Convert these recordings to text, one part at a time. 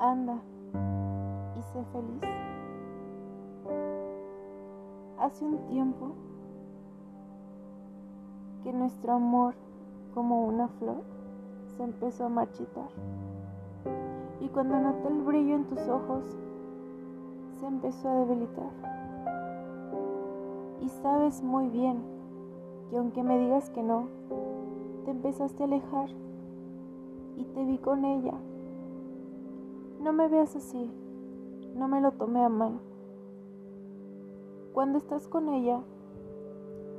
Anda y sé feliz. Hace un tiempo que nuestro amor, como una flor, se empezó a marchitar. Y cuando noté el brillo en tus ojos, se empezó a debilitar. Y sabes muy bien que aunque me digas que no, te empezaste a alejar y te vi con ella. No me veas así, no me lo tomé a mal. Cuando estás con ella,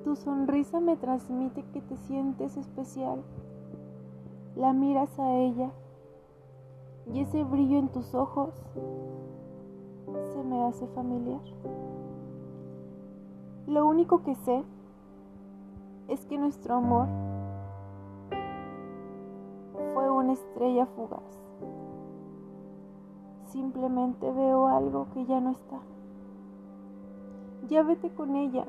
tu sonrisa me transmite que te sientes especial. La miras a ella y ese brillo en tus ojos se me hace familiar. Lo único que sé es que nuestro amor fue una estrella fugaz. Simplemente veo algo que ya no está. Ya vete con ella.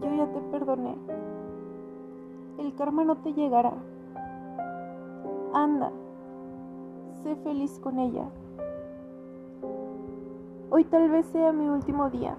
Yo ya te perdoné. El karma no te llegará. Anda, sé feliz con ella. Hoy tal vez sea mi último día.